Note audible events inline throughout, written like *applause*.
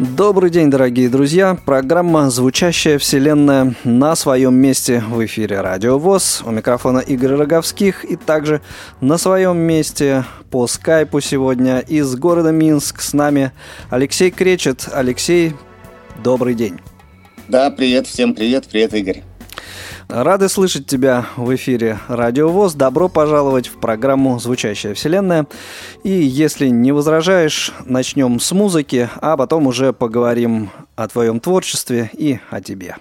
Добрый день, дорогие друзья. Программа «Звучащая вселенная» на своем месте в эфире «Радио ВОЗ». У микрофона Игорь Роговских и также на своем месте по скайпу сегодня из города Минск с нами Алексей Кречет. Алексей, добрый день. Да, привет, всем привет, привет, Игорь. Рады слышать тебя в эфире Радио ВОЗ. Добро пожаловать в программу «Звучащая вселенная». И если не возражаешь, начнем с музыки, а потом уже поговорим о твоем творчестве и о тебе.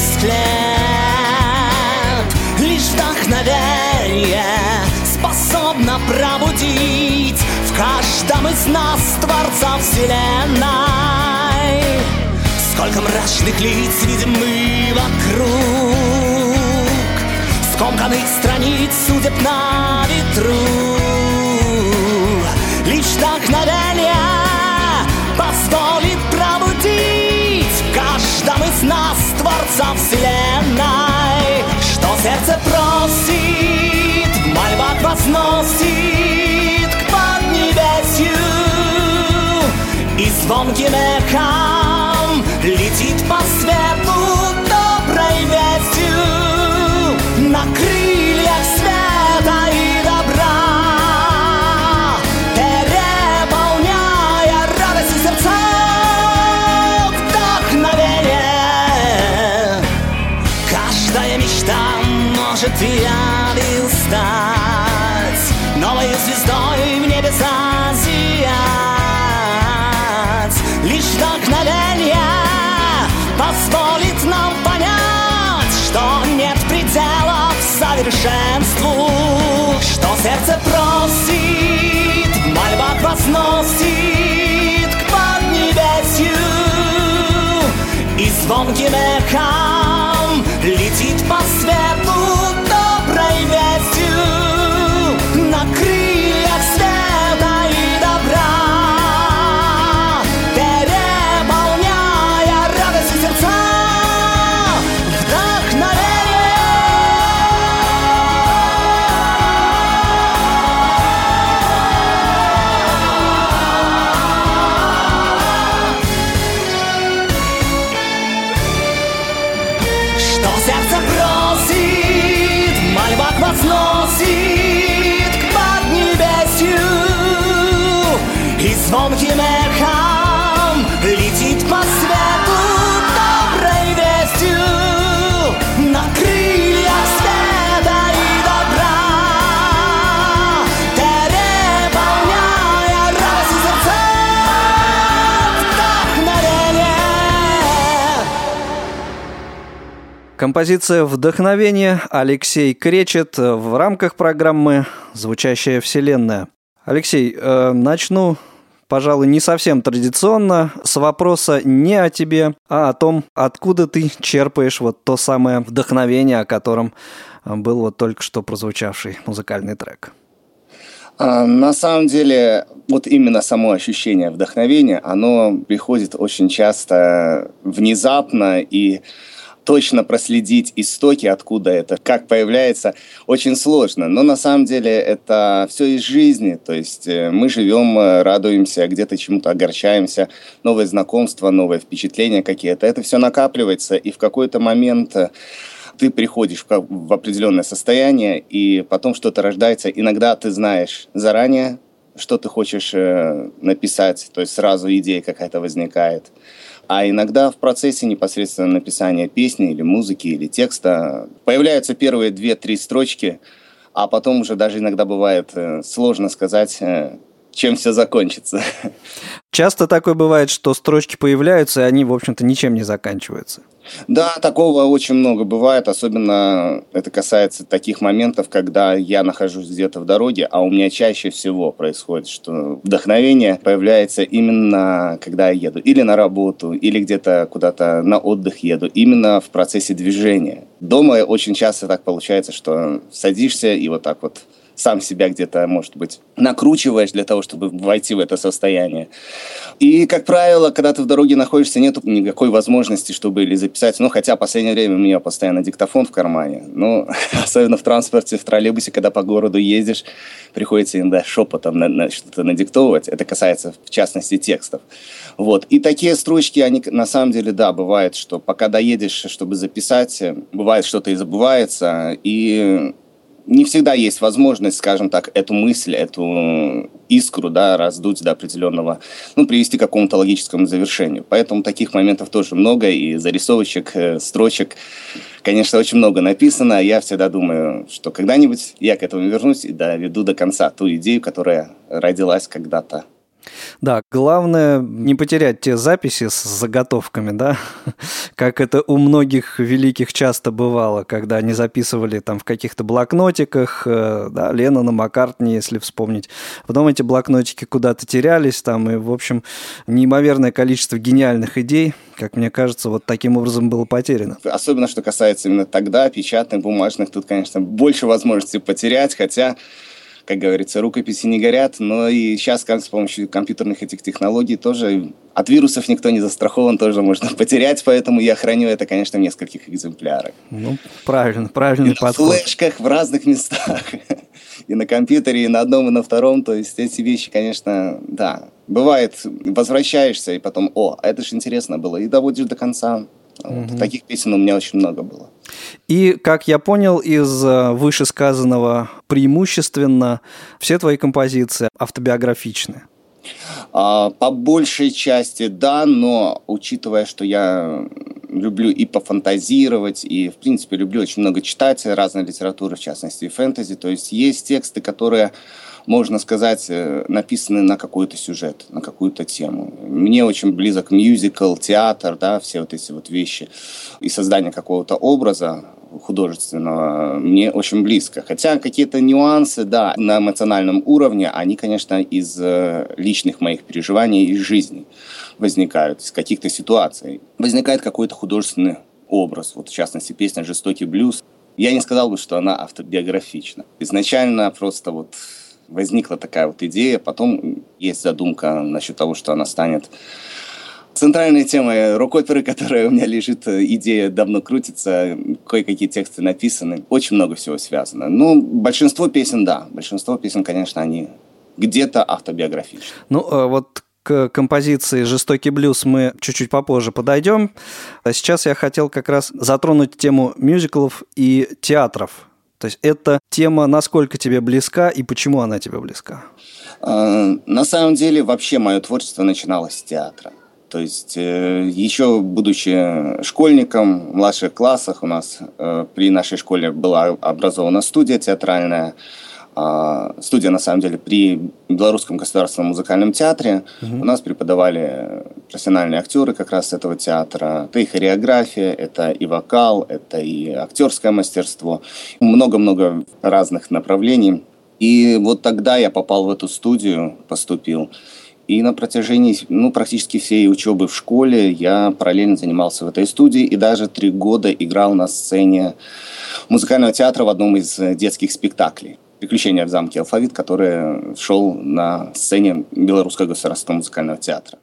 Склеп Лишь вдохновение способно пробудить В каждом из нас Творца Вселенной. Сколько мрачных лиц видим мы вокруг Скомканных страниц звонким эхом летит по и звонким эхом Композиция «Вдохновение» Алексей Кречет в рамках программы «Звучащая вселенная». Алексей, э, начну, пожалуй, не совсем традиционно, с вопроса не о тебе, а о том, откуда ты черпаешь вот то самое вдохновение, о котором был вот только что прозвучавший музыкальный трек. А, на самом деле, вот именно само ощущение вдохновения, оно приходит очень часто внезапно и точно проследить истоки, откуда это, как появляется, очень сложно. Но на самом деле это все из жизни. То есть э, мы живем, э, радуемся, где-то чему-то огорчаемся, новые знакомства, новые впечатления какие-то. Это все накапливается, и в какой-то момент э, ты приходишь в, определенное состояние, и потом что-то рождается. Иногда ты знаешь заранее, что ты хочешь написать, то есть сразу идея какая-то возникает. А иногда в процессе непосредственно написания песни или музыки или текста появляются первые две-три строчки, а потом уже даже иногда бывает э, сложно сказать, э, чем все закончится. *laughs* Часто такое бывает, что строчки появляются, и они, в общем-то, ничем не заканчиваются. Да, такого очень много бывает, особенно это касается таких моментов, когда я нахожусь где-то в дороге, а у меня чаще всего происходит, что вдохновение появляется именно когда я еду или на работу, или где-то куда-то на отдых еду, именно в процессе движения. Дома очень часто так получается, что садишься и вот так вот сам себя где-то, может быть, накручиваешь для того, чтобы войти в это состояние. И, как правило, когда ты в дороге находишься, нет никакой возможности, чтобы или записать. Ну, хотя в последнее время у меня постоянно диктофон в кармане. Ну, *laughs* особенно в транспорте, в троллейбусе, когда по городу ездишь, приходится иногда шепотом на, на что-то надиктовывать. Это касается, в частности, текстов. Вот. И такие строчки, они на самом деле, да, бывает, что пока доедешь, чтобы записать, бывает что-то и забывается, и не всегда есть возможность, скажем так, эту мысль, эту искру, да, раздуть до определенного, ну, привести к какому-то логическому завершению. Поэтому таких моментов тоже много, и зарисовочек, э, строчек, конечно, очень много написано. Я всегда думаю, что когда-нибудь я к этому вернусь и доведу до конца ту идею, которая родилась когда-то. Да, главное не потерять те записи с заготовками, да, *laughs* как это у многих великих часто бывало, когда они записывали там в каких-то блокнотиках, э, да, на Маккартни, если вспомнить. Потом эти блокнотики куда-то терялись там, и, в общем, неимоверное количество гениальных идей, как мне кажется, вот таким образом было потеряно. Особенно, что касается именно тогда, печатных, бумажных, тут, конечно, больше возможностей потерять, хотя как говорится, рукописи не горят, но и сейчас с помощью компьютерных этих технологий тоже от вирусов никто не застрахован, тоже можно *laughs* потерять, поэтому я храню это, конечно, в нескольких экземплярах. Ну, правильно, правильный и подход. На флешках в разных местах. *laughs* И на компьютере, и на одном, и на втором. То есть эти вещи, конечно, да. Бывает, возвращаешься, и потом, о, это же интересно было, и доводишь до конца. Вот. Таких песен у меня очень много было. И, как я понял из э, вышесказанного, преимущественно все твои композиции автобиографичны. А, по большей части да, но учитывая, что я люблю и пофантазировать, и, в принципе, люблю очень много читать разной литературы, в частности, и фэнтези, то есть есть тексты, которые можно сказать, э, написаны на какой-то сюжет, на какую-то тему. Мне очень близок мюзикл, театр, да, все вот эти вот вещи. И создание какого-то образа художественного мне очень близко. Хотя какие-то нюансы, да, на эмоциональном уровне, они, конечно, из э, личных моих переживаний и жизни возникают, из каких-то ситуаций. Возникает какой-то художественный образ. Вот, в частности, песня «Жестокий блюз». Я не сказал бы, что она автобиографична. Изначально просто вот возникла такая вот идея. Потом есть задумка насчет того, что она станет центральной темой рок-оперы, *laughs* которая у меня лежит, идея давно крутится, кое-какие тексты написаны, очень много всего связано. Ну, большинство песен, да, большинство песен, конечно, они где-то автобиографичны. Ну, а вот к композиции «Жестокий блюз» мы чуть-чуть попозже подойдем. А сейчас я хотел как раз затронуть тему мюзиклов и театров. То есть эта тема насколько тебе близка и почему она тебе близка? А, на самом деле вообще мое творчество начиналось с театра. То есть э, еще будучи школьником в младших классах у нас э, при нашей школе была образована студия театральная. А, студия, на самом деле, при Белорусском государственном музыкальном театре. Угу. У нас преподавали профессиональные актеры как раз этого театра. Это и хореография, это и вокал, это и актерское мастерство. Много-много разных направлений. И вот тогда я попал в эту студию, поступил. И на протяжении ну, практически всей учебы в школе я параллельно занимался в этой студии и даже три года играл на сцене музыкального театра в одном из детских спектаклей. «Приключения в замке Алфавит», который шел на сцене Белорусского государственного музыкального театра.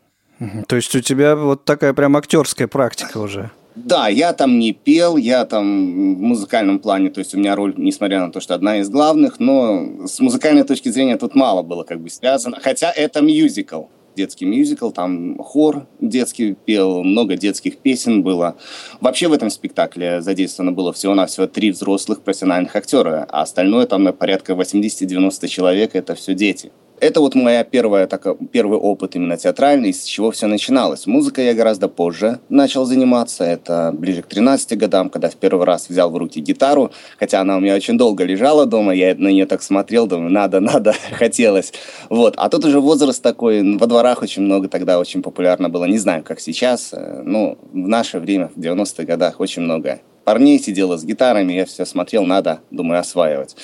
То есть у тебя вот такая прям актерская практика уже? Да, я там не пел, я там в музыкальном плане, то есть у меня роль, несмотря на то, что одна из главных, но с музыкальной точки зрения тут мало было как бы связано, хотя это мюзикл детский мюзикл, там хор детский пел, много детских песен было. Вообще в этом спектакле задействовано было всего-навсего три взрослых профессиональных актера, а остальное там порядка 80-90 человек, это все дети. Это вот моя первая, так, первый опыт именно театральный, с чего все начиналось. Музыкой я гораздо позже начал заниматься. Это ближе к 13 годам, когда в первый раз взял в руки гитару. Хотя она у меня очень долго лежала дома, я на нее так смотрел, думаю, надо, надо, *laughs* хотелось. Вот. А тут уже возраст такой, во дворах очень много тогда очень популярно было. Не знаю, как сейчас. Ну, в наше время, в 90-х годах, очень много парней сидела с гитарами, я все смотрел, надо, думаю, осваивать.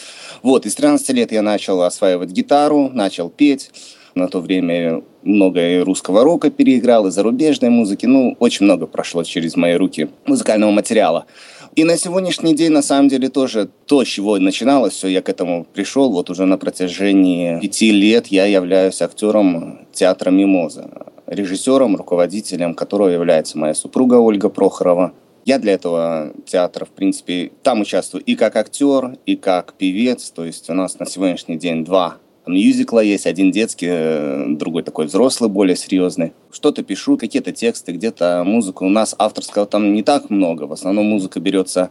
Вот, и с 13 лет я начал осваивать гитару, начал петь. На то время много и русского рока переиграл, и зарубежной музыки. Ну, очень много прошло через мои руки музыкального материала. И на сегодняшний день, на самом деле, тоже то, с чего начиналось, все, я к этому пришел. Вот уже на протяжении пяти лет я являюсь актером театра «Мимоза», режиссером, руководителем которого является моя супруга Ольга Прохорова. Я для этого театра, в принципе, там участвую и как актер, и как певец. То есть у нас на сегодняшний день два мюзикла есть, один детский, э, другой такой взрослый, более серьезный. Что-то пишу, какие-то тексты, где-то музыку. У нас авторского там не так много. В основном музыка берется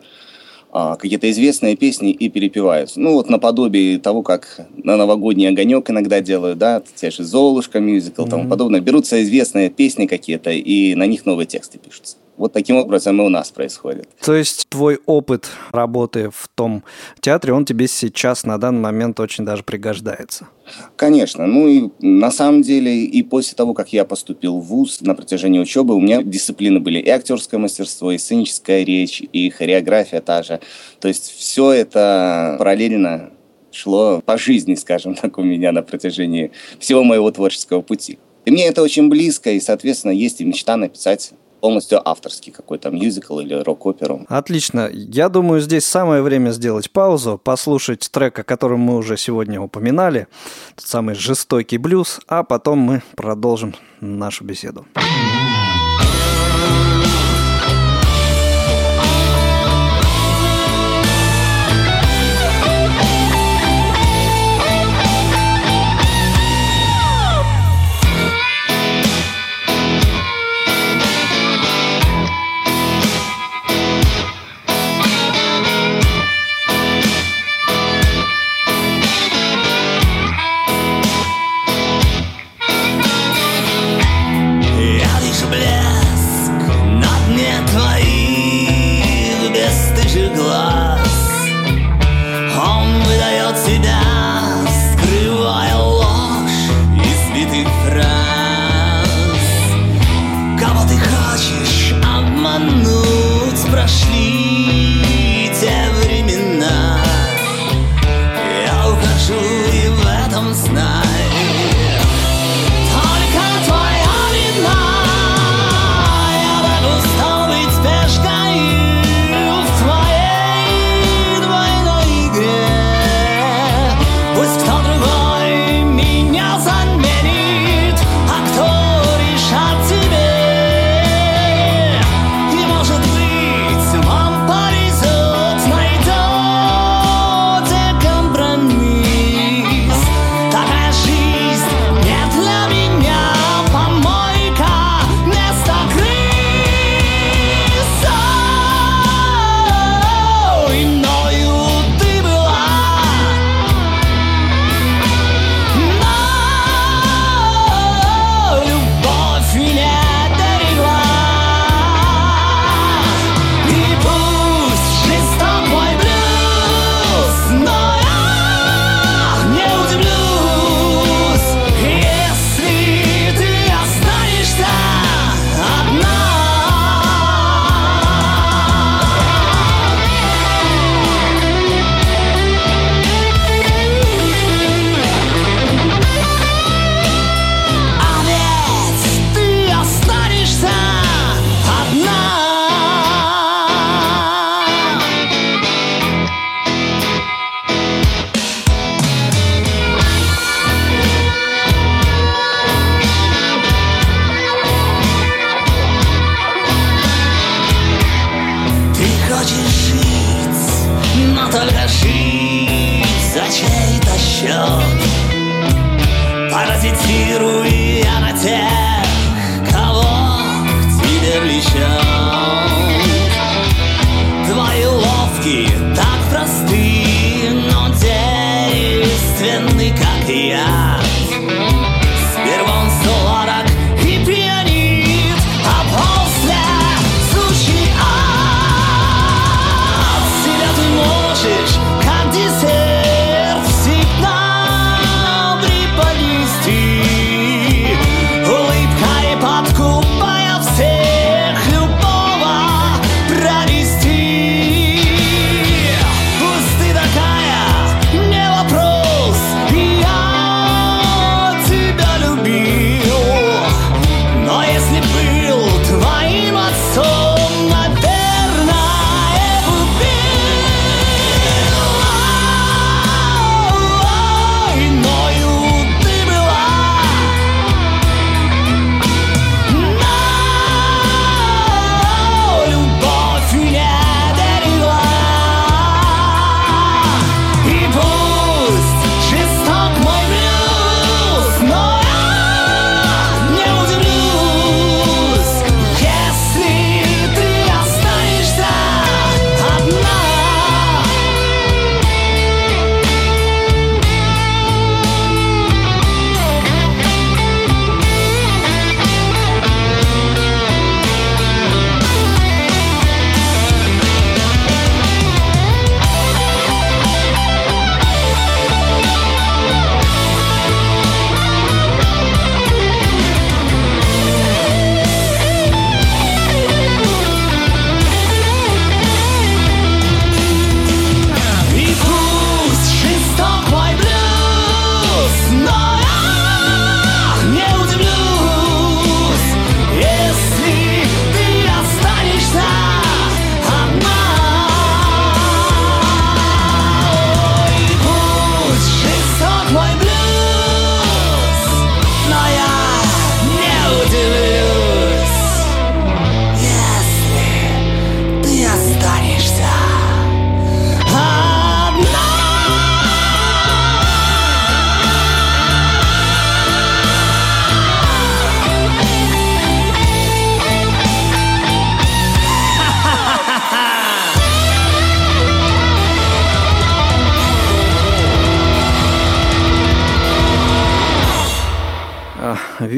а, какие-то известные песни и перепеваются. Ну, вот наподобие того, как на новогодний огонек иногда делают, да, те же Золушка, мюзикл, mm-hmm. тому подобное. Берутся известные песни какие-то, и на них новые тексты пишутся. Вот таким образом и у нас происходит. То есть твой опыт работы в том театре, он тебе сейчас на данный момент очень даже пригождается? Конечно. Ну и на самом деле и после того, как я поступил в ВУЗ на протяжении учебы, у меня дисциплины были и актерское мастерство, и сценическая речь, и хореография та же. То есть все это параллельно шло по жизни, скажем так, у меня на протяжении всего моего творческого пути. И мне это очень близко, и, соответственно, есть и мечта написать полностью авторский какой-то мюзикл или рок-оперу. Отлично. Я думаю, здесь самое время сделать паузу, послушать трек, о котором мы уже сегодня упоминали, тот самый жестокий блюз, а потом мы продолжим нашу беседу. так просты,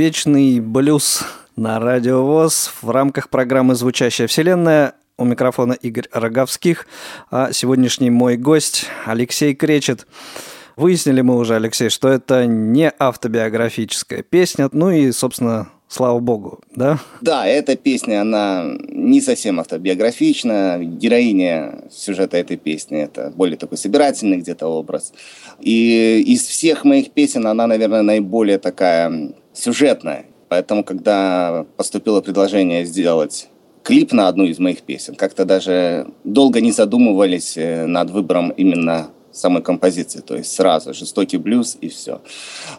вечный блюз на Радио ВОЗ в рамках программы «Звучащая вселенная». У микрофона Игорь Роговских, а сегодняшний мой гость Алексей Кречет. Выяснили мы уже, Алексей, что это не автобиографическая песня, ну и, собственно, слава богу, да? Да, эта песня, она не совсем автобиографична. Героиня сюжета этой песни – это более такой собирательный где-то образ. И из всех моих песен она, наверное, наиболее такая сюжетная. Поэтому, когда поступило предложение сделать клип на одну из моих песен, как-то даже долго не задумывались э, над выбором именно самой композиции, то есть сразу жестокий блюз и все.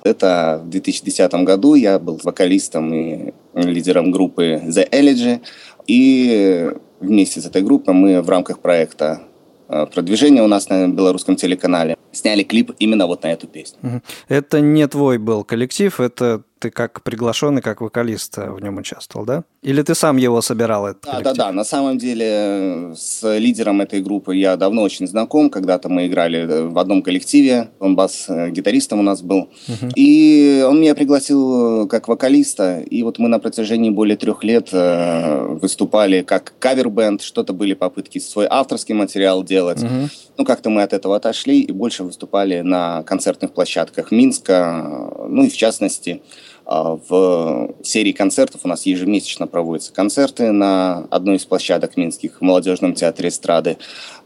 Это в 2010 году я был вокалистом и лидером группы The Elegy, и вместе с этой группой мы в рамках проекта э, продвижения у нас на белорусском телеканале сняли клип именно вот на эту песню. Это не твой был коллектив, это ты как приглашенный, как вокалист в нем участвовал, да? Или ты сам его собирал? Этот да, коллектив? да, да. На самом деле э, с лидером этой группы я давно очень знаком. Когда-то мы играли э, в одном коллективе. Он бас-гитаристом у нас был. Угу. И он меня пригласил как вокалиста. И вот мы на протяжении более трех лет э, выступали как кавер-бенд. Что-то были попытки свой авторский материал делать. Угу. Ну, как-то мы от этого отошли и больше выступали на концертных площадках Минска. Ну и в частности в серии концертов у нас ежемесячно проводятся концерты на одной из площадок минских в молодежном театре эстрады.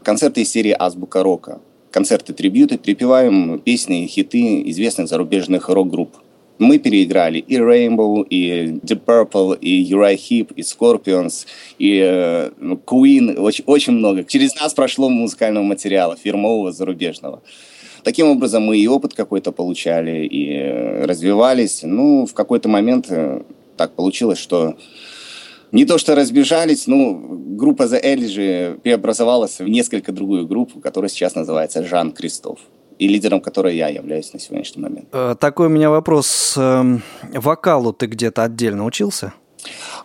Концерты из серии «Азбука рока». Концерты-трибьюты, припеваем песни и хиты известных зарубежных рок-групп. Мы переиграли и Rainbow, и Deep Purple, и Uriah Heep, и Scorpions, и э, Queen, очень, очень много. Через нас прошло музыкального материала, фирмового, зарубежного. Таким образом, мы и опыт какой-то получали, и э, развивались. Ну, в какой-то момент э, так получилось, что не то что разбежались, ну, группа The Elegy преобразовалась в несколько другую группу, которая сейчас называется Жан Кристоф и лидером которой я являюсь на сегодняшний момент. Э, такой у меня вопрос. Эм, вокалу ты где-то отдельно учился?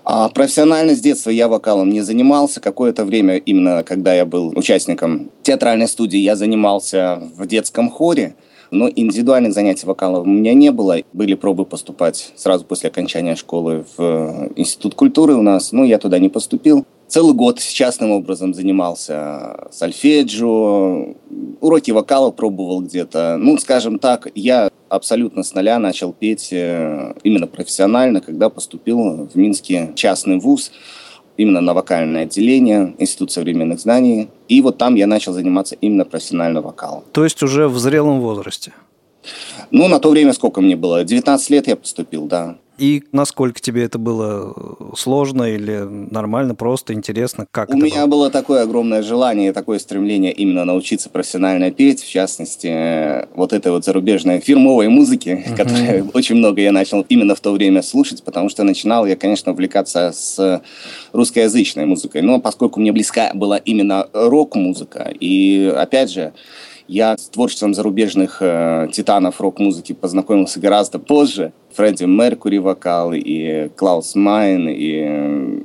А профессионально с детства я вокалом не занимался. Какое-то время, именно когда я был участником театральной студии, я занимался в детском хоре. Но индивидуальных занятий вокалом у меня не было. Были пробы поступать сразу после окончания школы в Институт культуры у нас. Но я туда не поступил. Целый год частным образом занимался сольфеджио, уроки вокала пробовал где-то. Ну, скажем так, я абсолютно с нуля начал петь э, именно профессионально, когда поступил в Минский частный вуз, именно на вокальное отделение, Институт современных знаний. И вот там я начал заниматься именно профессиональным вокалом. То есть уже в зрелом возрасте? Ну, на то время сколько мне было? 19 лет я поступил, да. И насколько тебе это было сложно или нормально, просто интересно? Как У меня было? было такое огромное желание, такое стремление именно научиться профессионально петь, в частности, вот этой вот зарубежной фирмовой музыки, *laughs* uh-huh. которой очень много я начал именно в то время слушать, потому что начинал я, конечно, увлекаться с русскоязычной музыкой, но поскольку мне близка была именно рок-музыка, и опять же, я с творчеством зарубежных э, титанов рок-музыки познакомился гораздо позже. Фредди Меркури вокал, и Клаус Майн, и э,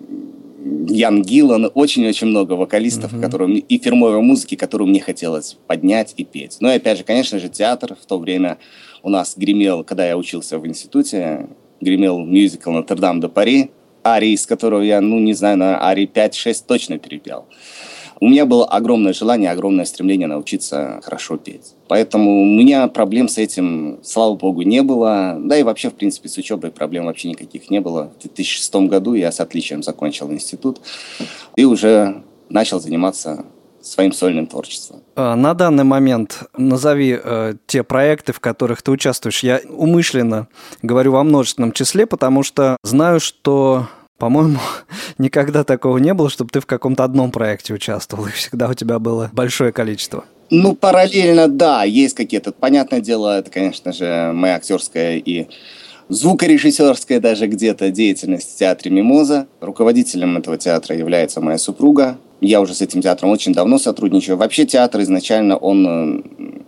Ян Гиллан, очень-очень много вокалистов, mm-hmm. которые, и фирмовой музыки, которую мне хотелось поднять и петь. Ну и опять же, конечно же, театр в то время у нас гремел, когда я учился в институте, гремел мюзикл «Нотр-Дам де Пари», арии, из которого я, ну, не знаю, на арии 5-6 точно перепел. У меня было огромное желание, огромное стремление научиться хорошо петь. Поэтому у меня проблем с этим, слава богу, не было. Да и вообще, в принципе, с учебой проблем вообще никаких не было. В 2006 году я с отличием закончил институт и уже начал заниматься своим сольным творчеством. А, на данный момент назови э, те проекты, в которых ты участвуешь. Я умышленно говорю во множественном числе, потому что знаю, что по-моему, *laughs* никогда такого не было, чтобы ты в каком-то одном проекте участвовал, и всегда у тебя было большое количество. Ну, параллельно, да, есть какие-то. Понятное дело, это, конечно же, моя актерская и звукорежиссерская даже где-то деятельность в театре «Мимоза». Руководителем этого театра является моя супруга. Я уже с этим театром очень давно сотрудничаю. Вообще театр изначально, он э,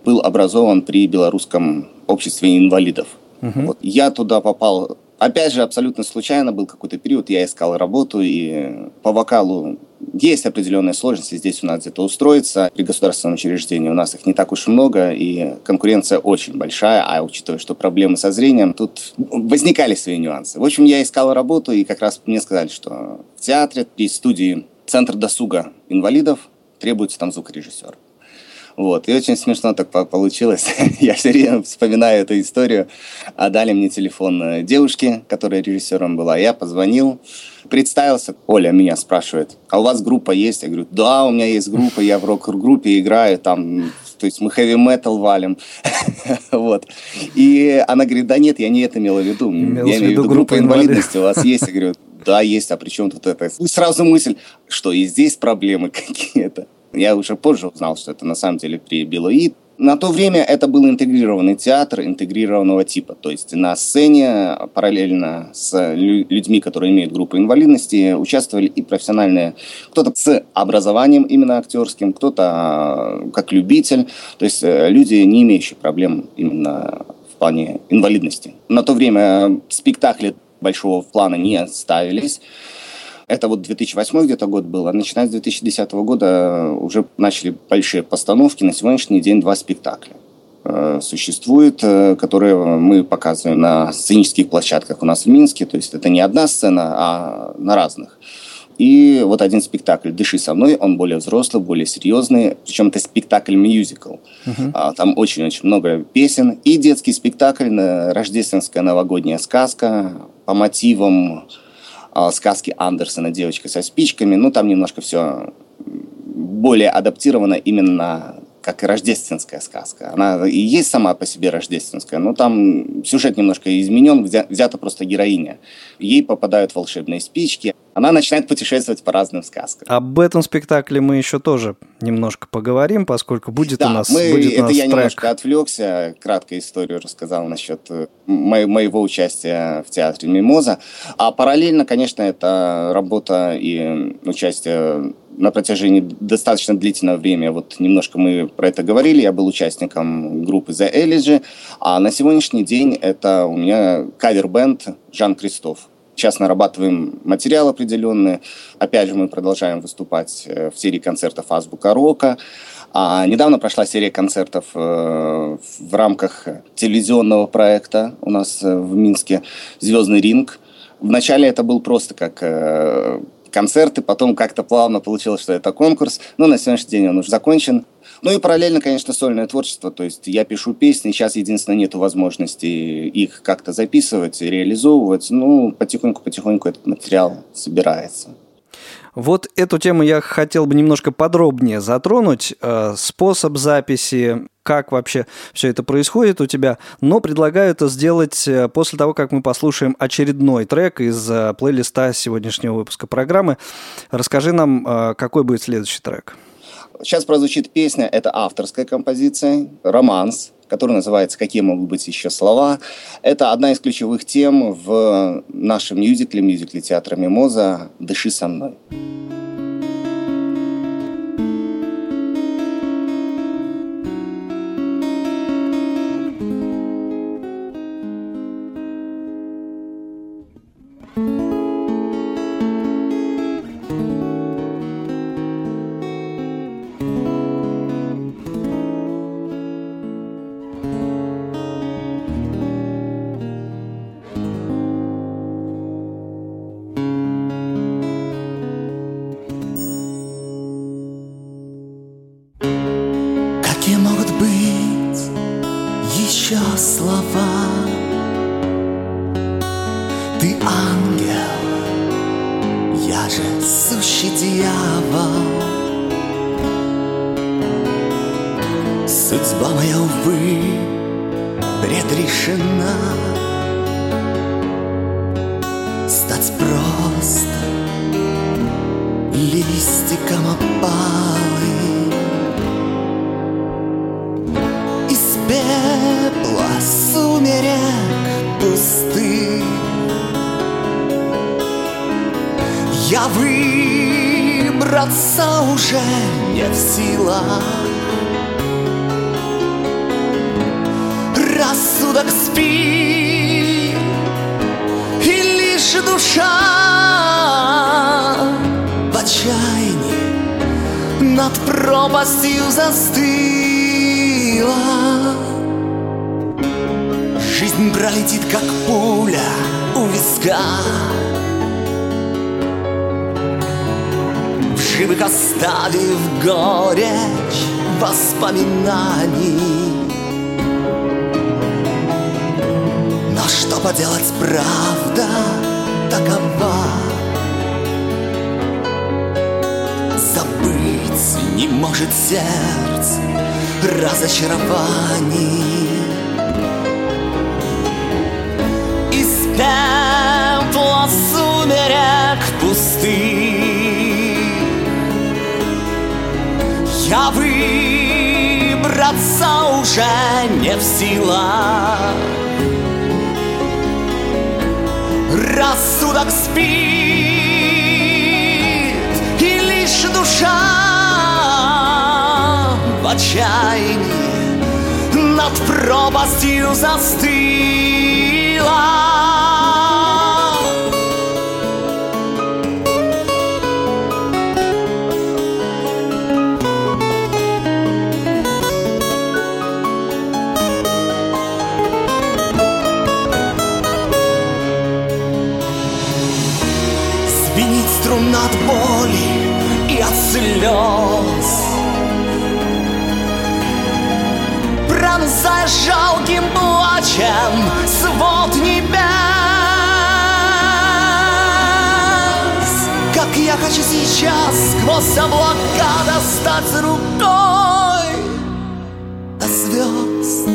был образован при Белорусском обществе инвалидов. Угу. Вот. Я туда попал Опять же, абсолютно случайно был какой-то период, я искал работу, и по вокалу есть определенные сложности здесь у нас где-то устроиться. При государственном учреждении у нас их не так уж много, и конкуренция очень большая, а учитывая, что проблемы со зрением, тут возникали свои нюансы. В общем, я искал работу, и как раз мне сказали, что в театре при студии Центр досуга инвалидов требуется там звукорежиссер. Вот. И очень смешно так получилось. *laughs* Я все время вспоминаю эту историю. А дали мне телефон э, девушки, которая режиссером была. Я позвонил, представился. Оля меня спрашивает, а у вас группа есть? Я говорю, да, у меня есть группа, я в рок-группе играю, там, то есть мы хэви-метал валим. *laughs* вот. И она говорит, да нет, я не это имела в виду. Имелась я имею в виду группа инвалидности у вас есть. Я говорю, да, есть, а при чем тут это? И сразу мысль, что и здесь проблемы *laughs* какие-то. Я уже позже узнал, что это на самом деле при Белоид. На то время это был интегрированный театр интегрированного типа. То есть на сцене параллельно с людьми, которые имеют группу инвалидности, участвовали и профессиональные, кто-то с образованием именно актерским, кто-то а, как любитель. То есть э, люди, не имеющие проблем именно в плане инвалидности. На то время спектакли большого плана не ставились. Это вот 2008 где-то год был, а начиная с 2010 года уже начали большие постановки. На сегодняшний день два спектакля э, существует, э, которые мы показываем на сценических площадках у нас в Минске. То есть это не одна сцена, а на разных. И вот один спектакль «Дыши со мной», он более взрослый, более серьезный, причем это спектакль-мюзикл. Uh-huh. Там очень-очень много песен. И детский спектакль «Рождественская новогодняя сказка» по мотивам а, сказки Андерсона «Девочка со спичками». Ну, там немножко все более адаптировано именно как и рождественская сказка. Она и есть сама по себе рождественская, но там сюжет немножко изменен, взята просто героиня. Ей попадают волшебные спички, она начинает путешествовать по разным сказкам. Об этом спектакле мы еще тоже немножко поговорим, поскольку будет да, у нас мы, будет это у нас я трек. немножко отвлекся, краткую историю рассказал насчет э, мо- моего участия в театре Мимоза. А параллельно, конечно, это работа и участие на протяжении достаточно длительного времени. Вот немножко мы про это говорили. Я был участником группы The Elegy, а на сегодняшний день это у меня кавер-бенд Жан Кристоф. Сейчас нарабатываем материал определенный. Опять же, мы продолжаем выступать э, в серии концертов «Азбука рока». А недавно прошла серия концертов э, в рамках телевизионного проекта у нас э, в Минске «Звездный ринг». Вначале это был просто как концерты, потом как-то плавно получилось, что это конкурс. Но на сегодняшний день он уже закончен. Ну и параллельно, конечно, сольное творчество. То есть я пишу песни, сейчас единственное нет возможности их как-то записывать и реализовывать. Ну, потихоньку-потихоньку этот материал собирается. Вот эту тему я хотел бы немножко подробнее затронуть. Э, способ записи, как вообще все это происходит у тебя. Но предлагаю это сделать э, после того, как мы послушаем очередной трек из э, плейлиста сегодняшнего выпуска программы. Расскажи нам, какой будет следующий трек. Сейчас прозвучит песня, это авторская композиция, романс, который называется «Какие могут быть еще слова». Это одна из ключевых тем в нашем мюзикле, мюзикле театра «Мимоза» «Дыши со мной». Живых оставив горечь воспоминаний. Но что поделать, правда такова. Забыть не может сердце разочарований. Из пепла сумерек пустых Я выбраться уже не в силах Рассудок спит, и лишь душа в отчаянии над пропастью застыла. Жалким плачем свод небес Как я хочу сейчас сквозь облака достать рукой до звезд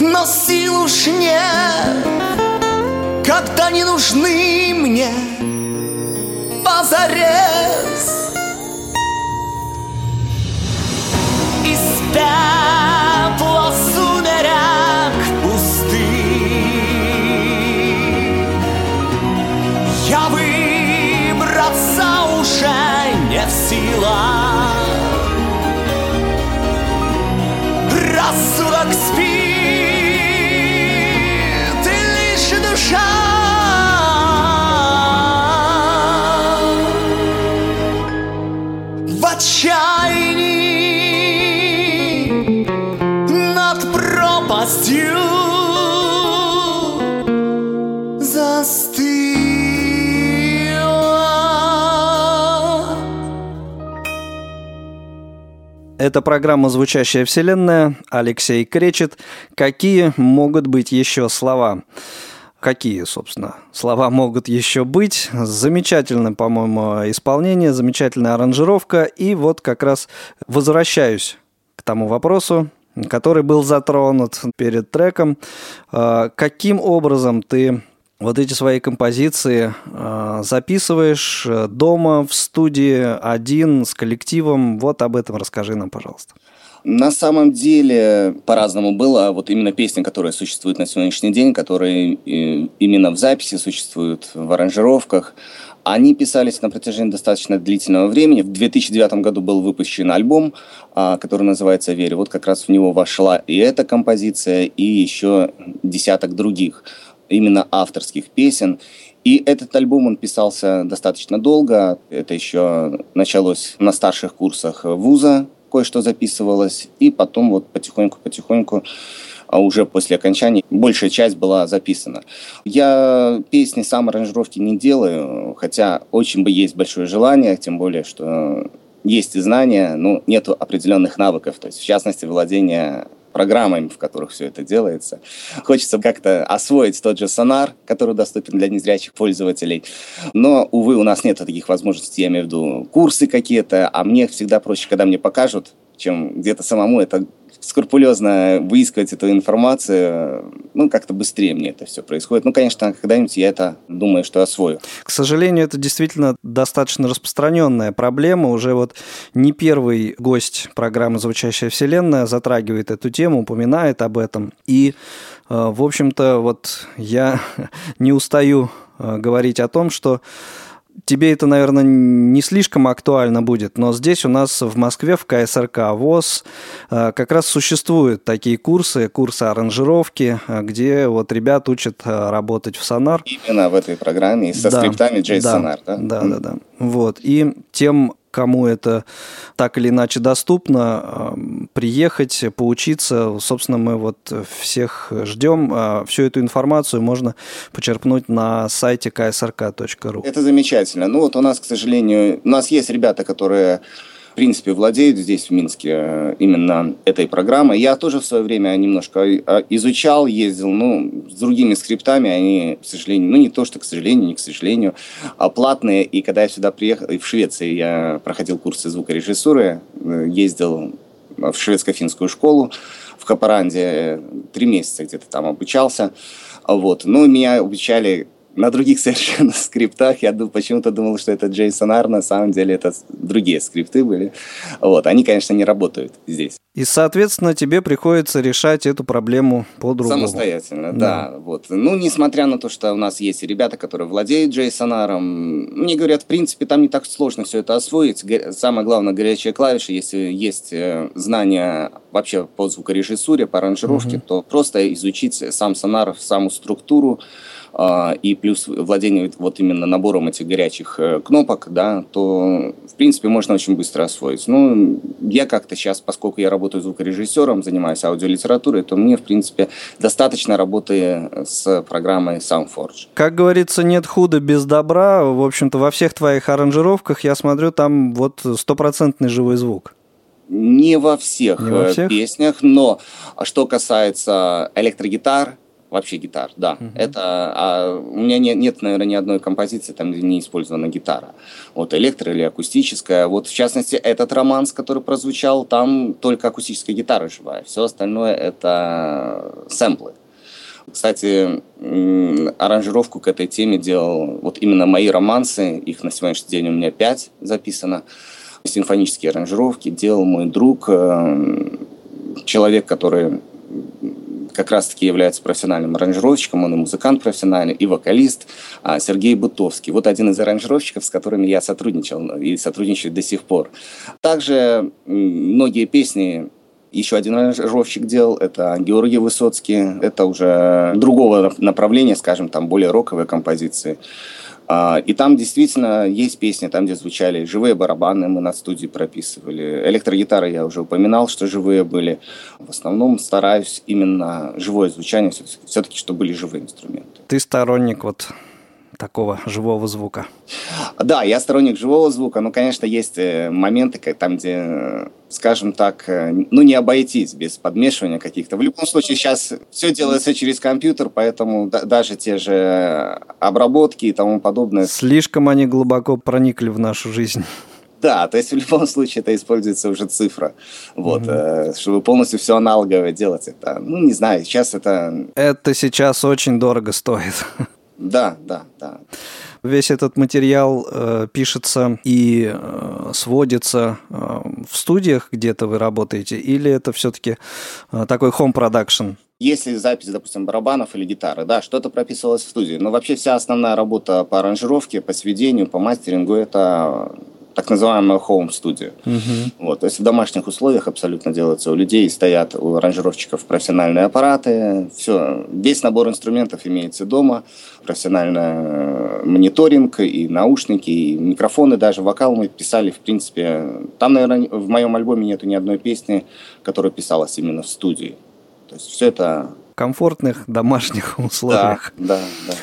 Но сил уж нет когда не нужны мне позарез. Уже Это программа «Звучащая вселенная». Алексей Кречет. Какие могут быть еще слова? Какие, собственно, слова могут еще быть? Замечательное, по-моему, исполнение, замечательная аранжировка. И вот как раз возвращаюсь к тому вопросу, который был затронут перед треком. Э, Каким образом ты вот эти свои композиции э, записываешь э, дома, в студии, один, с коллективом? Вот об этом расскажи нам, пожалуйста. На самом деле по-разному было. Вот именно песни, которые существуют на сегодняшний день, которые э, именно в записи существуют, в аранжировках, они писались на протяжении достаточно длительного времени. В 2009 году был выпущен альбом, а, который называется «Верю». Вот как раз в него вошла и эта композиция, и еще десяток других, именно авторских песен. И этот альбом, он писался достаточно долго. Это еще началось на старших курсах вуза, кое-что записывалось. И потом вот потихоньку-потихоньку а уже после окончания большая часть была записана. Я песни сам аранжировки не делаю, хотя очень бы есть большое желание, тем более, что есть и знания, но нету определенных навыков, то есть в частности владение программами, в которых все это делается. Хочется как-то освоить тот же сонар, который доступен для незрячих пользователей. Но, увы, у нас нет таких возможностей, я имею в виду курсы какие-то, а мне всегда проще, когда мне покажут, чем где-то самому это скрупулезно выискивать эту информацию, ну, как-то быстрее мне это все происходит. Ну, конечно, когда-нибудь я это думаю, что освою. К сожалению, это действительно достаточно распространенная проблема. Уже вот не первый гость программы «Звучащая вселенная» затрагивает эту тему, упоминает об этом. И, э, в общем-то, вот я *laughs* не устаю э, говорить о том, что тебе это, наверное, не слишком актуально будет, но здесь у нас в Москве в КСРК ВОЗ э, как раз существуют такие курсы, курсы аранжировки, э, где вот ребят учат э, работать в сонар. Именно в этой программе со да, скриптами JSONAR, да? Да, да, да, да. Вот. И тем кому это так или иначе доступно, приехать, поучиться. Собственно, мы вот всех ждем. А всю эту информацию можно почерпнуть на сайте ksrk.ru. Это замечательно. Ну вот у нас, к сожалению, у нас есть ребята, которые принципе, владеют здесь, в Минске, э, именно этой программой. Я тоже в свое время немножко а, изучал, ездил, ну, с другими скриптами, они, к сожалению, ну, не то, что к сожалению, не к сожалению, а платные. И когда я сюда приехал, и в Швеции я проходил курсы звукорежиссуры, э, ездил в шведско-финскую школу в Капаранде, три месяца где-то там обучался. Вот. Ну, меня обучали на других *laughs* совершенно скриптах. Я почему-то думал, что это JSON-R, на самом деле это другие скрипты были. Вот, они, конечно, не работают здесь. И, соответственно, тебе приходится решать эту проблему по-другому. Самостоятельно, да. да. Вот. Ну, несмотря на то, что у нас есть ребята, которые владеют JSON-R, мне говорят, в принципе, там не так сложно все это освоить. Самое главное, горячие клавиши, если есть э, знания вообще по звукорежиссуре, по аранжировке, угу. то просто изучить сам сонар, саму структуру, и плюс владение вот именно набором этих горячих э, кнопок, да, то, в принципе, можно очень быстро освоить. Ну, я как-то сейчас, поскольку я работаю звукорежиссером, занимаюсь аудиолитературой, то мне, в принципе, достаточно работы с программой SoundForge. Как говорится, нет худа без добра. В общем-то, во всех твоих аранжировках, я смотрю, там вот стопроцентный живой звук. Не во всех, Не во всех? песнях, но что касается электрогитар, вообще гитар, да. Uh-huh. Это а, у меня нет, нет, наверное, ни одной композиции, там где не использована гитара. Вот электро или акустическая. Вот в частности этот романс, который прозвучал, там только акустическая гитара живая. Все остальное это сэмплы. Кстати, аранжировку к этой теме делал вот именно мои романсы. Их на сегодняшний день у меня пять записано. Симфонические аранжировки делал мой друг, э, человек, который как раз-таки является профессиональным аранжировщиком, он и музыкант профессиональный, и вокалист, а, Сергей Бутовский. Вот один из аранжировщиков, с которыми я сотрудничал и сотрудничаю до сих пор. Также многие песни еще один аранжировщик делал, это Георгий Высоцкий. Это уже другого направления, скажем, там более роковые композиции. А, и там действительно есть песни, там, где звучали живые барабаны, мы на студии прописывали. Электрогитары я уже упоминал, что живые были. В основном стараюсь именно живое звучание, все-таки, чтобы были живые инструменты. Ты сторонник вот такого живого звука. Да, я сторонник живого звука, но, конечно, есть э, моменты, как там, где, скажем так, э, ну, не обойтись без подмешивания каких-то. В любом случае, сейчас все делается через компьютер, поэтому да, даже те же обработки и тому подобное. Слишком они глубоко проникли в нашу жизнь. Да, то есть в любом случае это используется уже цифра. Вот, mm-hmm. чтобы полностью все аналоговое делать, это, ну, не знаю, сейчас это... Это сейчас очень дорого стоит. Да, да, да. Весь этот материал э, пишется и э, сводится э, в студиях, где-то вы работаете, или это все-таки э, такой home production? Если запись, допустим, барабанов или гитары, да, что-то прописывалось в студии. Но вообще вся основная работа по аранжировке, по сведению, по мастерингу, это так называемая home studio. Uh-huh. Вот, то есть в домашних условиях абсолютно делается. У людей стоят, у аранжировщиков профессиональные аппараты, все, весь набор инструментов имеется дома, профессиональный э, мониторинг и наушники, и микрофоны, даже вокал мы писали, в принципе, там, наверное, в моем альбоме нету ни одной песни, которая писалась именно в студии. То есть все это... В комфортных домашних *laughs* условиях. Да, да, да.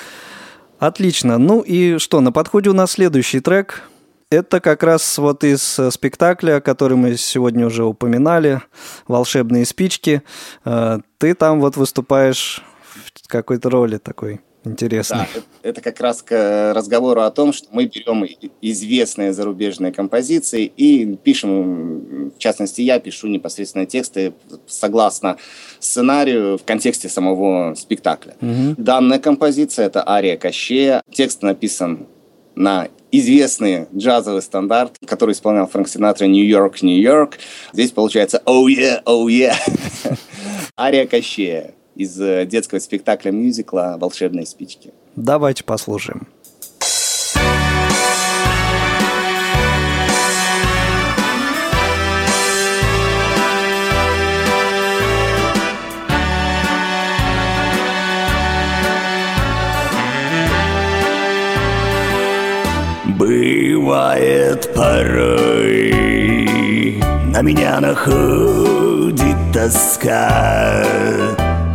Отлично. Ну и что, на подходе у нас следующий трек – это как раз вот из э, спектакля, который мы сегодня уже упоминали, «Волшебные спички». Э, ты там вот выступаешь в какой-то роли такой интересной. Да, это как раз к разговору о том, что мы берем известные зарубежные композиции и пишем, в частности, я пишу непосредственно тексты согласно сценарию в контексте самого спектакля. Угу. Данная композиция – это «Ария Кощея». Текст написан на известный джазовый стандарт, который исполнял Фрэнк Синатра «Нью-Йорк, Нью-Йорк». Здесь получается «Oh yeah, oh yeah». *laughs* Ария Кощея из э, детского спектакля мюзикла «Волшебные спички». Давайте послушаем. Бывает порой. На меня находит тоска.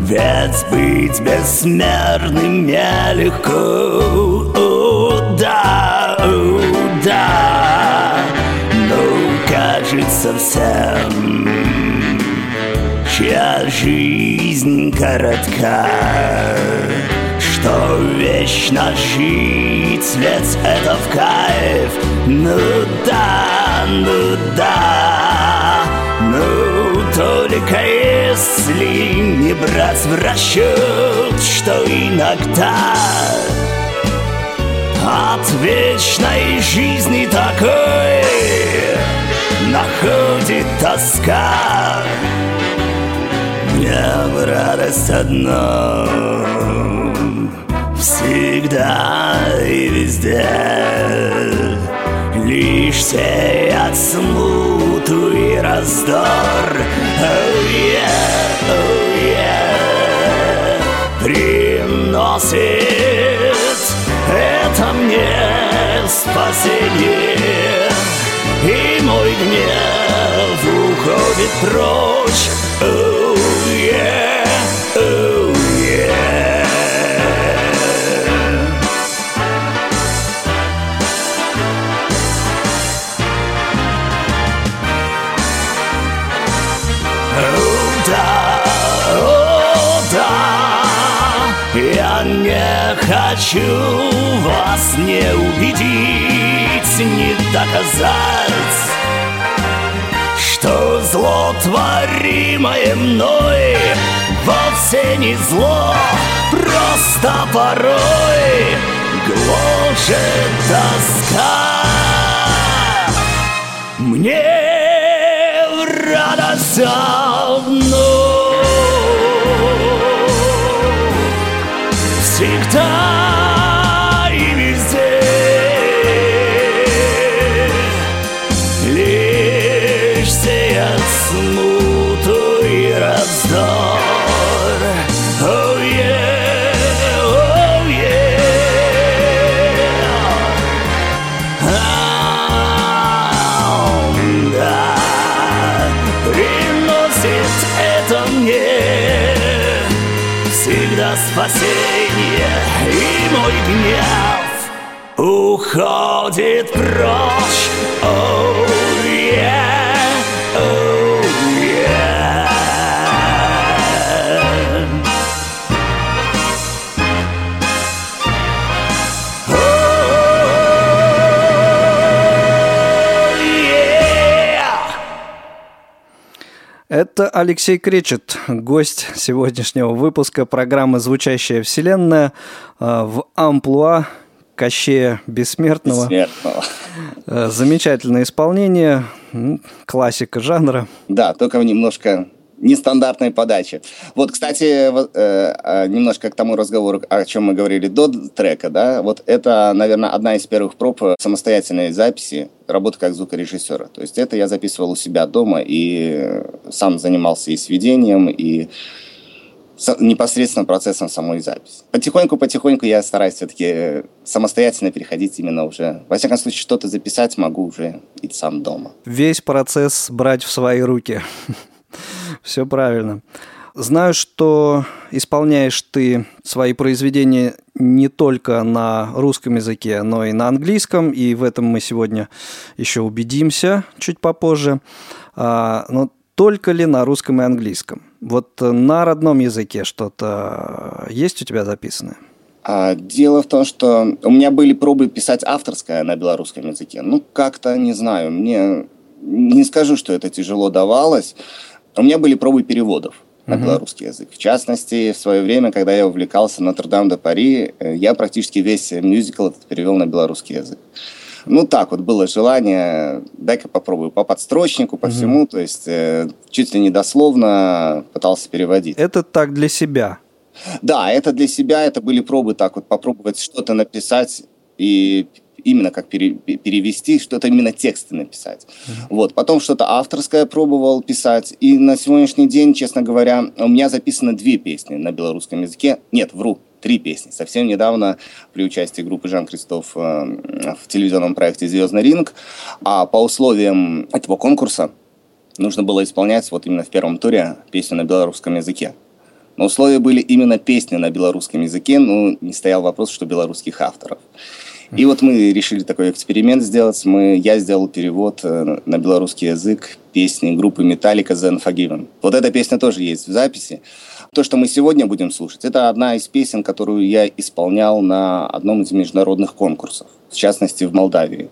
Ведь быть бессмертным нелегко. О, да, о, да. Но кажется всем Чья жизнь коротка что вечно жить, ведь это в кайф. Ну да, ну да. Ну только если не брать в расчет, что иногда От вечной жизни такой находит тоска. Мне в радость одна всегда и везде. Лишь сеять смуту и раздор. Oh yeah, oh yeah. Приносит. Это мне спасение. И мой гнев уходит прочь хочу вас не убедить, не доказать, что зло, творимое мной, вовсе не зло, просто порой гложет тоска. Мне в радость мой Это Алексей Кречет, гость сегодняшнего выпуска программы «Звучащая вселенная» э, в амплуа Кощея Бессмертного. Бессмертного. Э, Замечательное исполнение, классика жанра. Да, только немножко нестандартной подаче. Вот, кстати, э, э, немножко к тому разговору, о чем мы говорили до трека, да, вот это, наверное, одна из первых проб самостоятельной записи, работы как звукорежиссера. То есть это я записывал у себя дома и э, сам занимался и сведением, и непосредственно процессом самой записи. Потихоньку-потихоньку я стараюсь все-таки самостоятельно переходить именно уже. Во всяком случае, что-то записать могу уже и сам дома. Весь процесс брать в свои руки. Все правильно. Знаю, что исполняешь ты свои произведения не только на русском языке, но и на английском, и в этом мы сегодня еще убедимся чуть попозже. А, Но только ли на русском и английском? Вот э, на родном языке что-то есть у тебя записанное? А, Дело в том, что у меня были пробы писать авторское на белорусском языке. Ну, как-то, не знаю, мне не скажу, что это тяжело давалось. У меня были пробы переводов на Мгм. белорусский язык. В частности, в свое время, когда я увлекался Нотр-Дам де Пари, э, я практически весь мюзикл этот перевел на белорусский язык. Ну, так вот, было желание, дай-ка попробую по подстрочнику, по Мгм. всему, то есть э, чуть ли не дословно пытался переводить. Это так для себя. Да, это для себя, это были пробы так вот попробовать что-то написать и именно как пере- перевести, что-то именно тексты написать. Вот, потом что-то авторское пробовал писать, и на сегодняшний день, честно говоря, у меня записано две песни на белорусском языке. Нет, вру, три песни. Совсем недавно при участии группы Жан Кристоф э, в телевизионном проекте «Звездный ринг», а по условиям этого конкурса нужно было исполнять вот именно в первом туре песню на белорусском языке. Но условия были именно песни на белорусском языке, но не стоял вопрос, что белорусских авторов. И вот мы решили такой эксперимент сделать. Мы, я сделал перевод э, на белорусский язык песни группы Metallica «The Unforgiven». Вот эта песня тоже есть в записи. То, что мы сегодня будем слушать, это одна из песен, которую я исполнял на одном из международных конкурсов, в частности, в Молдавии.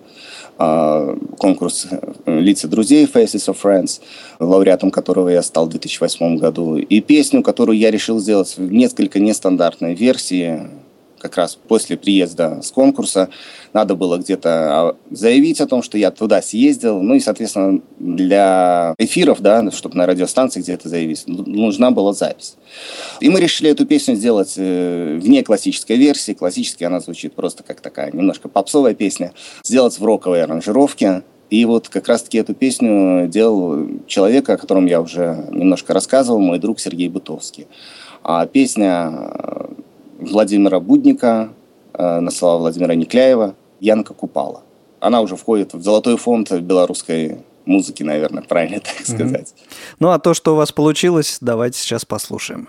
А, конкурс э, «Лица друзей» Faces of Friends, лауреатом которого я стал в 2008 году. И песню, которую я решил сделать в несколько нестандартной версии, как раз после приезда с конкурса надо было где-то а, заявить о том, что я туда съездил. Ну и, соответственно, для эфиров, да, чтобы на радиостанции где-то заявить, нужна была запись. И мы решили эту песню сделать э, вне классической версии. Классически она звучит просто как такая немножко попсовая песня. Сделать в роковой аранжировке. И вот как раз-таки эту песню делал человек, о котором я уже немножко рассказывал, мой друг Сергей Бутовский. А песня Владимира Будника э, на слова Владимира Никляева «Янка Купала». Она уже входит в золотой фонд белорусской музыки, наверное, правильно *laughs* так сказать. Mm-hmm. Ну а то, что у вас получилось, давайте сейчас послушаем.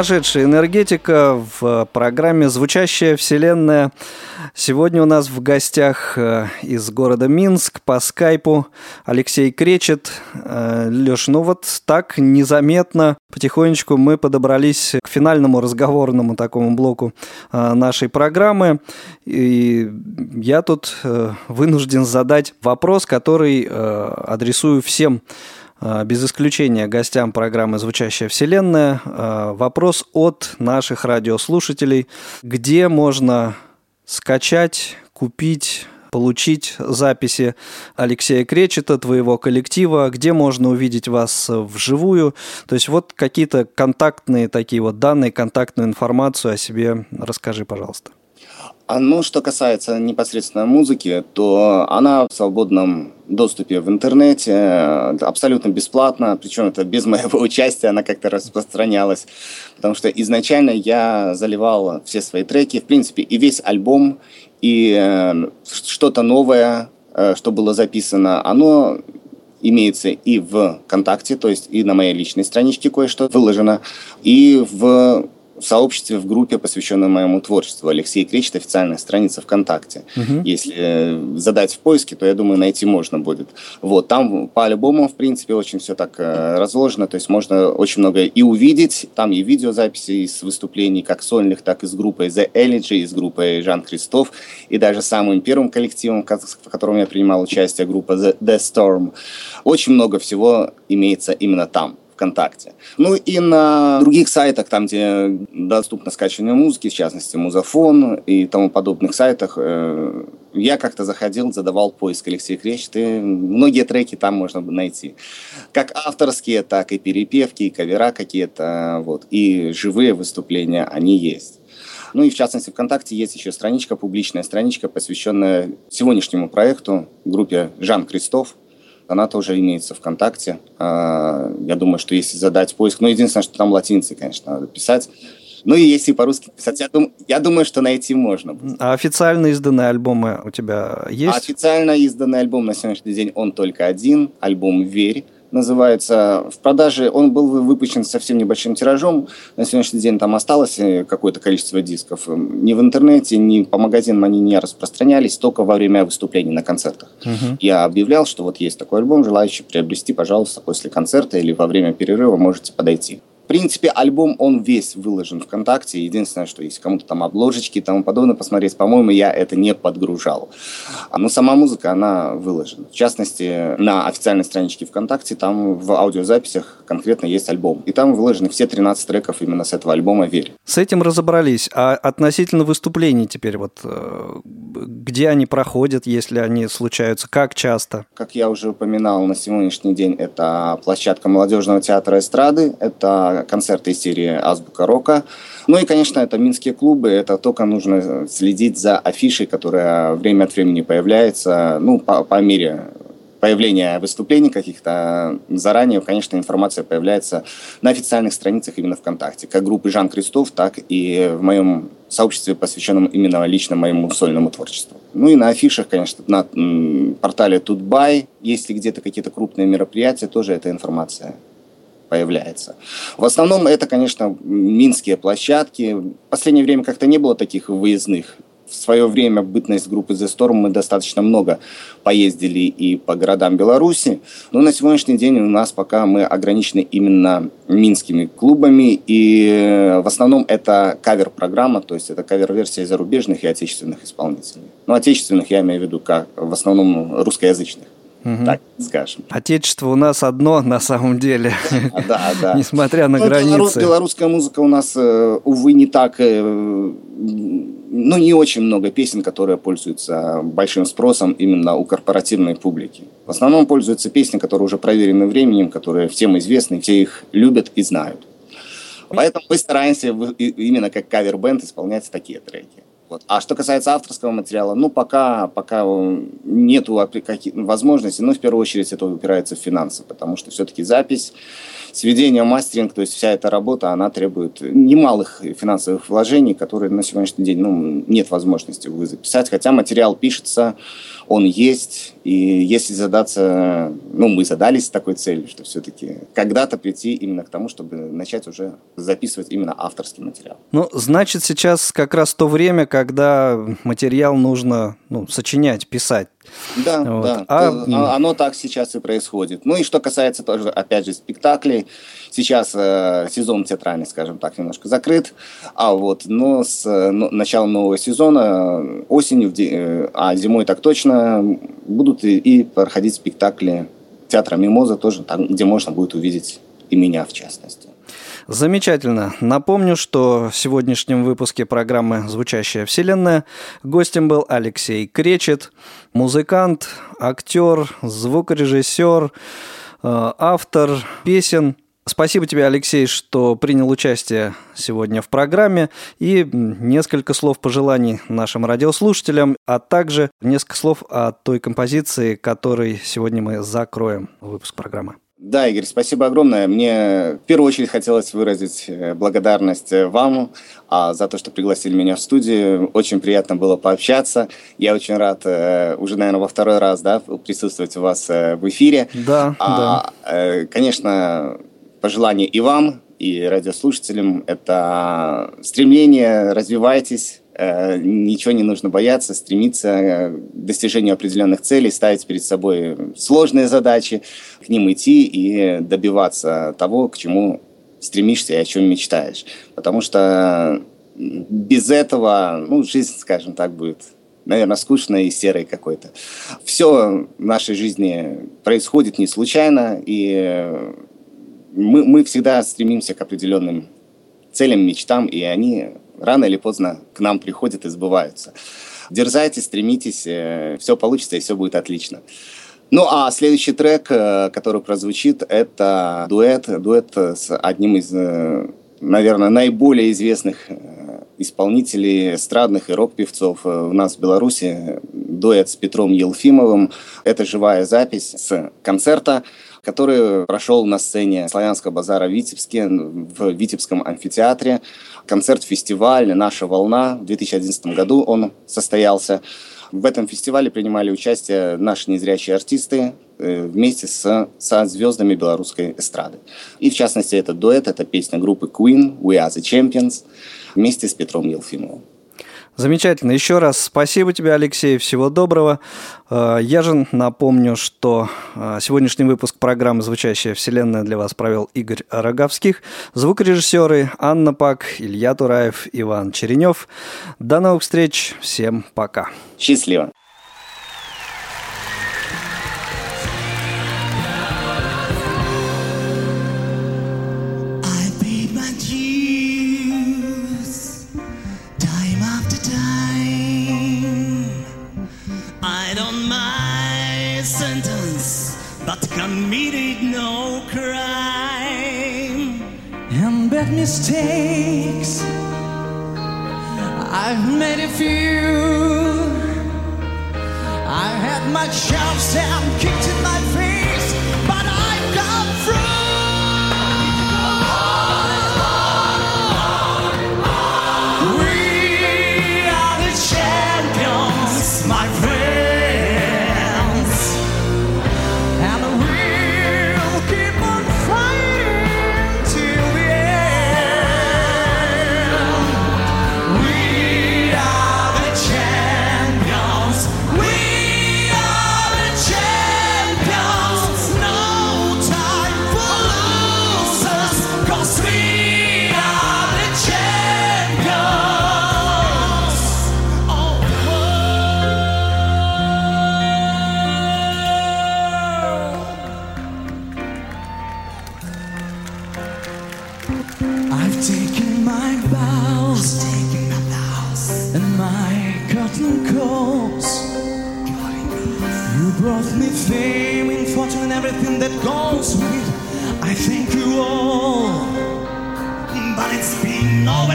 Сумасшедшая энергетика в программе «Звучащая вселенная». Сегодня у нас в гостях э, из города Минск по скайпу Алексей Кречет. Э, Леш, ну вот так незаметно, потихонечку мы подобрались к финальному разговорному такому блоку э, нашей программы. И я тут вынужден задать вопрос, который адресую всем без исключения гостям программы «Звучащая вселенная». А, вопрос от наших радиослушателей. Где можно скачать, купить, получить записи Алексея Кречета, твоего коллектива, где можно увидеть вас вживую. То есть вот какие-то контактные такие вот данные, контактную информацию о себе расскажи, пожалуйста. А ну, что касается непосредственно музыки, то она в свободном доступе в интернете, абсолютно бесплатно, причем это без моего *laughs* участия она как-то распространялась, потому что изначально я заливал все свои треки, в принципе, и весь альбом, и э, что-то новое, э, что было записано, оно имеется и в ВКонтакте, то есть и на моей личной страничке кое-что выложено, и в в сообществе, в группе, посвященной моему творчеству. Алексей Кречет, официальная страница ВКонтакте. Угу. Если э, задать в поиске, то, я думаю, найти можно будет. Вот, там по альбомам, в принципе, очень все так э, разложено, то есть можно очень много и увидеть. Там и видеозаписи из выступлений, как сольных, так и с группой The Elegy, и с группой Жан Кристоф, и даже самым первым коллективом, в котором я принимал участие, группа The Storm. Очень много всего имеется именно там. ВКонтакте. Ну и на других сайтах, там, где доступно скачивание музыки, в частности, Музафон и тому подобных сайтах, э, я как-то заходил, задавал поиск Алексея Кречет, и многие треки там можно найти. Как авторские, так и перепевки, и кавера какие-то, вот, и живые выступления, они есть. Ну и в частности ВКонтакте есть еще страничка, публичная страничка, посвященная сегодняшнему проекту, группе Жан Кристоф, она тоже имеется ВКонтакте. А, я думаю, что если задать поиск, ну, единственное, что там латиницей, конечно, надо писать. Ну и если по-русски писать, я, дум, я думаю, что найти можно. А официально изданные альбомы у тебя есть? Официально изданный альбом на сегодняшний день он только один, альбом «Верь» называется. В продаже он был выпущен совсем небольшим тиражом. На сегодняшний день там осталось э, какое-то количество дисков. Ни в интернете, ни по магазинам они не распространялись, только во время выступлений на концертах. Угу. Я объявлял, что вот есть такой альбом, желающий приобрести, пожалуйста, после концерта или во время перерыва можете подойти принципе, альбом, он весь выложен ВКонтакте. Единственное, что есть кому-то там обложечки и тому подобное посмотреть, по-моему, я это не подгружал. Но сама музыка, она выложена. В частности, на официальной страничке ВКонтакте, там в аудиозаписях конкретно есть альбом. И там выложены все 13 треков именно с этого альбома «Верь». С этим разобрались. А относительно выступлений теперь, вот э, где они проходят, если они случаются, как часто? Как я уже упоминал, на сегодняшний день это площадка молодежного театра эстрады, это концерты из серии «Азбука рока». Ну и, конечно, это минские клубы. Это только нужно следить за афишей, которая время от времени появляется, ну, по, по мере появления выступлений каких-то заранее, конечно, информация появляется на официальных страницах именно ВКонтакте, как группы Жан Крестов, так и в моем сообществе, посвященном именно лично моему сольному творчеству. Ну и на афишах, конечно, на портале Тутбай, если где-то какие-то крупные мероприятия, тоже эта информация появляется. В основном это, конечно, минские площадки. В последнее время как-то не было таких выездных. В свое время бытность группы The Storm мы достаточно много поездили и по городам Беларуси, но на сегодняшний день у нас пока мы ограничены именно минскими клубами, и в основном это кавер-программа, то есть это кавер-версия зарубежных и отечественных исполнителей. Ну, отечественных я имею в виду как в основном русскоязычных угу. так скажем. Отечество у нас одно на самом деле, да, да. *laughs* несмотря на ну, границы. Белорус, белорусская музыка у нас, э, увы, не так, э, ну, не очень много песен, которые пользуются большим спросом именно у корпоративной публики. В основном пользуются песни, которые уже проверены временем, которые всем известны, все их любят и знают. Поэтому мы стараемся именно как кавер-бенд исполнять такие треки. Вот. А что касается авторского материала, ну, пока, пока нету возможности, но в первую очередь это упирается в финансы, потому что все-таки запись сведение, мастеринг, то есть вся эта работа, она требует немалых финансовых вложений, которые на сегодняшний день ну, нет возможности записать, хотя материал пишется, он есть, и если задаться, ну, мы задались такой целью, что все-таки когда-то прийти именно к тому, чтобы начать уже записывать именно авторский материал. Ну, значит, сейчас как раз то время, когда материал нужно ну, сочинять, писать. Да, вот. да. А... а оно так сейчас и происходит. Ну и что касается тоже, опять же, спектаклей, сейчас э, сезон театральный, скажем так, немножко закрыт, а вот, но с э, началом нового сезона осенью, э, а зимой так точно, будут и, и проходить спектакли театра Мимоза тоже, там, где можно будет увидеть и меня в частности. Замечательно. Напомню, что в сегодняшнем выпуске программы «Звучащая вселенная» гостем был Алексей Кречет, музыкант, актер, звукорежиссер, э, автор песен. Спасибо тебе, Алексей, что принял участие сегодня в программе. И несколько слов пожеланий нашим радиослушателям, а также несколько слов о той композиции, которой сегодня мы закроем выпуск программы. Да, Игорь, спасибо огромное. Мне в первую очередь хотелось выразить э, благодарность э, вам а, за то, что пригласили меня в студию. Очень приятно было пообщаться. Я очень рад э, уже, наверное, во второй раз да, присутствовать у вас в эфире. Да, а, да. Конечно, пожелание и вам, и радиослушателям – это стремление, развивайтесь, ничего не нужно бояться, стремиться к достижению определенных целей, ставить перед собой сложные задачи, к ним идти и добиваться того, к чему стремишься и о чем мечтаешь. Потому что без этого, ну, жизнь, скажем так, будет, наверное, скучной и серой какой-то. Все в нашей жизни происходит не случайно, и мы, мы всегда стремимся к определенным целям, мечтам, и они рано или поздно к нам приходят и сбываются. Дерзайте, стремитесь, э, все получится и все будет отлично. Ну а следующий трек, э, который прозвучит, это дуэт, дуэт с одним из, э, наверное, наиболее известных исполнителей эстрадных и рок-певцов у нас в Беларуси, дуэт с Петром Елфимовым. Это живая запись с концерта который прошел на сцене Славянского базара в Витебске, в Витебском амфитеатре. Концерт-фестиваль «Наша волна» в 2011 году он состоялся. В этом фестивале принимали участие наши незрячие артисты э, вместе с, со звездами белорусской эстрады. И в частности, этот дуэт, это песня группы Queen «We are the Champions» вместе с Петром Елфимовым. Замечательно. Еще раз спасибо тебе, Алексей. Всего доброго. Э, я же напомню, что э, сегодняшний выпуск программы «Звучащая вселенная» для вас провел Игорь Роговских, звукорежиссеры Анна Пак, Илья Тураев, Иван Черенев. До новых встреч. Всем пока. Счастливо. Mistakes. I've made a few. I had my chops and I thank you all, but it's been over